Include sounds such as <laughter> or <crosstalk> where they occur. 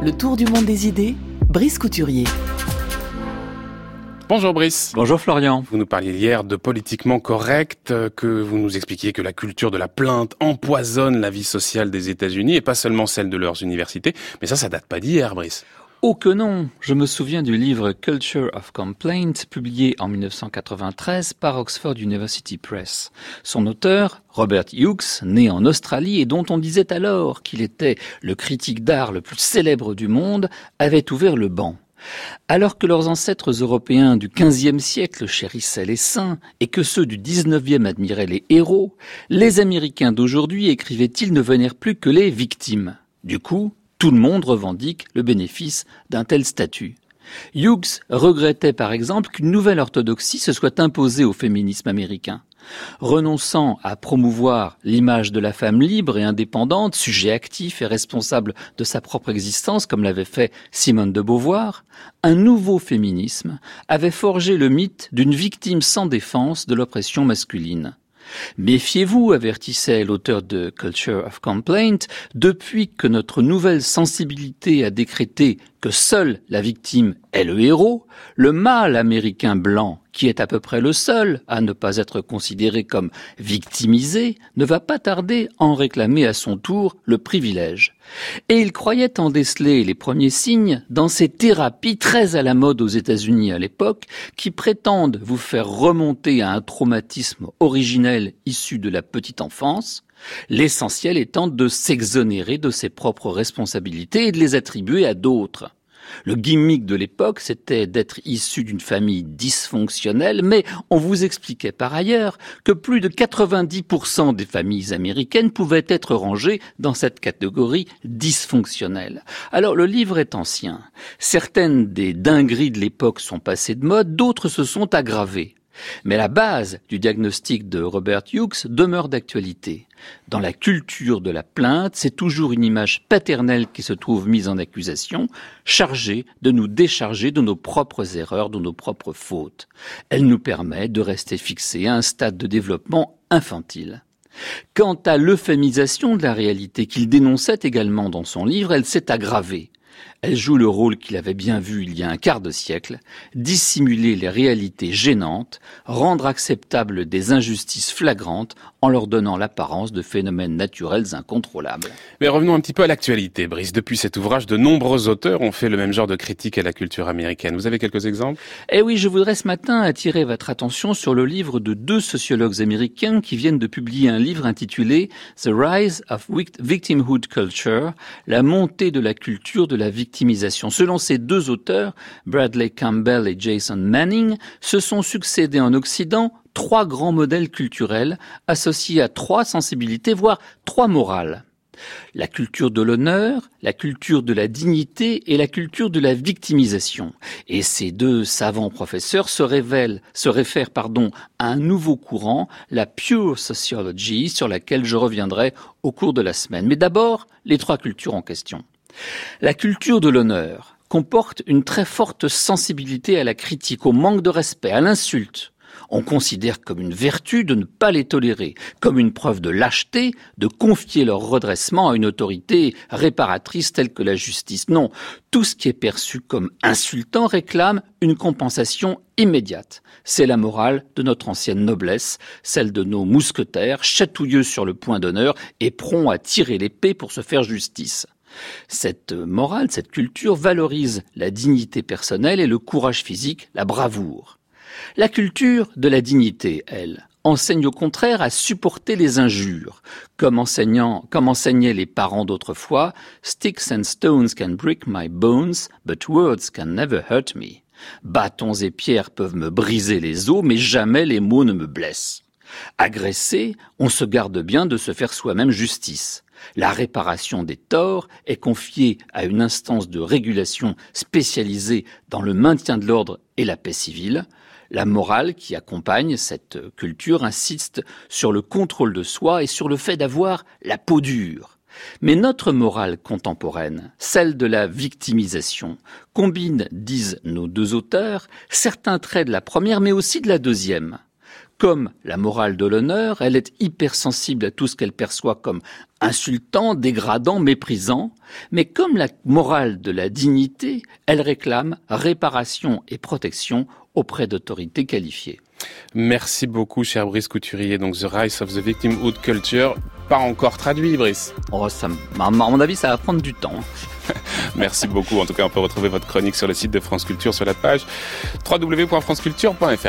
Le tour du monde des idées, Brice Couturier. Bonjour Brice. Bonjour Florian. Vous nous parliez hier de politiquement correct, euh, que vous nous expliquiez que la culture de la plainte empoisonne la vie sociale des États-Unis et pas seulement celle de leurs universités. Mais ça, ça date pas d'hier, Brice. Oh que non Je me souviens du livre Culture of Complaint, publié en 1993 par Oxford University Press. Son auteur, Robert Hughes, né en Australie et dont on disait alors qu'il était le critique d'art le plus célèbre du monde, avait ouvert le banc. Alors que leurs ancêtres européens du XVe siècle chérissaient les saints et que ceux du XIXe admiraient les héros, les Américains d'aujourd'hui, écrivaient-ils, ne venaient plus que les victimes. Du coup, tout le monde revendique le bénéfice d'un tel statut. Hughes regrettait par exemple qu'une nouvelle orthodoxie se soit imposée au féminisme américain. Renonçant à promouvoir l'image de la femme libre et indépendante, sujet actif et responsable de sa propre existence, comme l'avait fait Simone de Beauvoir, un nouveau féminisme avait forgé le mythe d'une victime sans défense de l'oppression masculine. Méfiez-vous, avertissait l'auteur de Culture of Complaint, depuis que notre nouvelle sensibilité a décrété que seule la victime est le héros, le mâle américain blanc, qui est à peu près le seul à ne pas être considéré comme victimisé, ne va pas tarder en réclamer à son tour le privilège. Et il croyait en déceler les premiers signes dans ces thérapies très à la mode aux États-Unis à l'époque, qui prétendent vous faire remonter à un traumatisme originel issu de la petite enfance, l'essentiel étant de s'exonérer de ses propres responsabilités et de les attribuer à d'autres. Le gimmick de l'époque, c'était d'être issu d'une famille dysfonctionnelle, mais on vous expliquait par ailleurs que plus de 90% des familles américaines pouvaient être rangées dans cette catégorie dysfonctionnelle. Alors le livre est ancien. Certaines des dingueries de l'époque sont passées de mode, d'autres se sont aggravées. Mais la base du diagnostic de Robert Hughes demeure d'actualité. Dans la culture de la plainte, c'est toujours une image paternelle qui se trouve mise en accusation, chargée de nous décharger de nos propres erreurs, de nos propres fautes. Elle nous permet de rester fixés à un stade de développement infantile. Quant à l'euphémisation de la réalité qu'il dénonçait également dans son livre, elle s'est aggravée. Elle joue le rôle qu'il avait bien vu il y a un quart de siècle, dissimuler les réalités gênantes, rendre acceptables des injustices flagrantes en leur donnant l'apparence de phénomènes naturels incontrôlables. Mais revenons un petit peu à l'actualité, Brice. Depuis cet ouvrage, de nombreux auteurs ont fait le même genre de critique à la culture américaine. Vous avez quelques exemples? Eh oui, je voudrais ce matin attirer votre attention sur le livre de deux sociologues américains qui viennent de publier un livre intitulé The Rise of Victimhood Culture, la montée de la culture de la victime Selon ces deux auteurs, Bradley Campbell et Jason Manning, se sont succédés en Occident trois grands modèles culturels associés à trois sensibilités, voire trois morales. La culture de l'honneur, la culture de la dignité et la culture de la victimisation. Et ces deux savants professeurs se révèlent, se réfèrent, pardon, à un nouveau courant, la pure sociology, sur laquelle je reviendrai au cours de la semaine. Mais d'abord, les trois cultures en question. La culture de l'honneur comporte une très forte sensibilité à la critique, au manque de respect, à l'insulte. On considère comme une vertu de ne pas les tolérer, comme une preuve de lâcheté de confier leur redressement à une autorité réparatrice telle que la justice. Non, tout ce qui est perçu comme insultant réclame une compensation immédiate. C'est la morale de notre ancienne noblesse, celle de nos mousquetaires, chatouilleux sur le point d'honneur et prompts à tirer l'épée pour se faire justice. Cette morale, cette culture valorise la dignité personnelle et le courage physique, la bravoure. La culture de la dignité, elle, enseigne au contraire à supporter les injures, comme enseignaient les parents d'autrefois, Sticks and stones can break my bones, but words can never hurt me. Bâtons et pierres peuvent me briser les os, mais jamais les mots ne me blessent. Agressé, on se garde bien de se faire soi-même justice. La réparation des torts est confiée à une instance de régulation spécialisée dans le maintien de l'ordre et la paix civile. La morale qui accompagne cette culture insiste sur le contrôle de soi et sur le fait d'avoir la peau dure. Mais notre morale contemporaine, celle de la victimisation, combine, disent nos deux auteurs, certains traits de la première mais aussi de la deuxième. Comme la morale de l'honneur, elle est hypersensible à tout ce qu'elle perçoit comme insultant, dégradant, méprisant, mais comme la morale de la dignité, elle réclame réparation et protection auprès d'autorités qualifiées. Merci beaucoup, cher Brice Couturier. Donc, The Rise of the Victimhood Culture, pas encore traduit, Brice. Oh, ça, à mon avis, ça va prendre du temps. <laughs> Merci beaucoup. En tout cas, on peut retrouver votre chronique sur le site de France Culture sur la page www.franceculture.fr.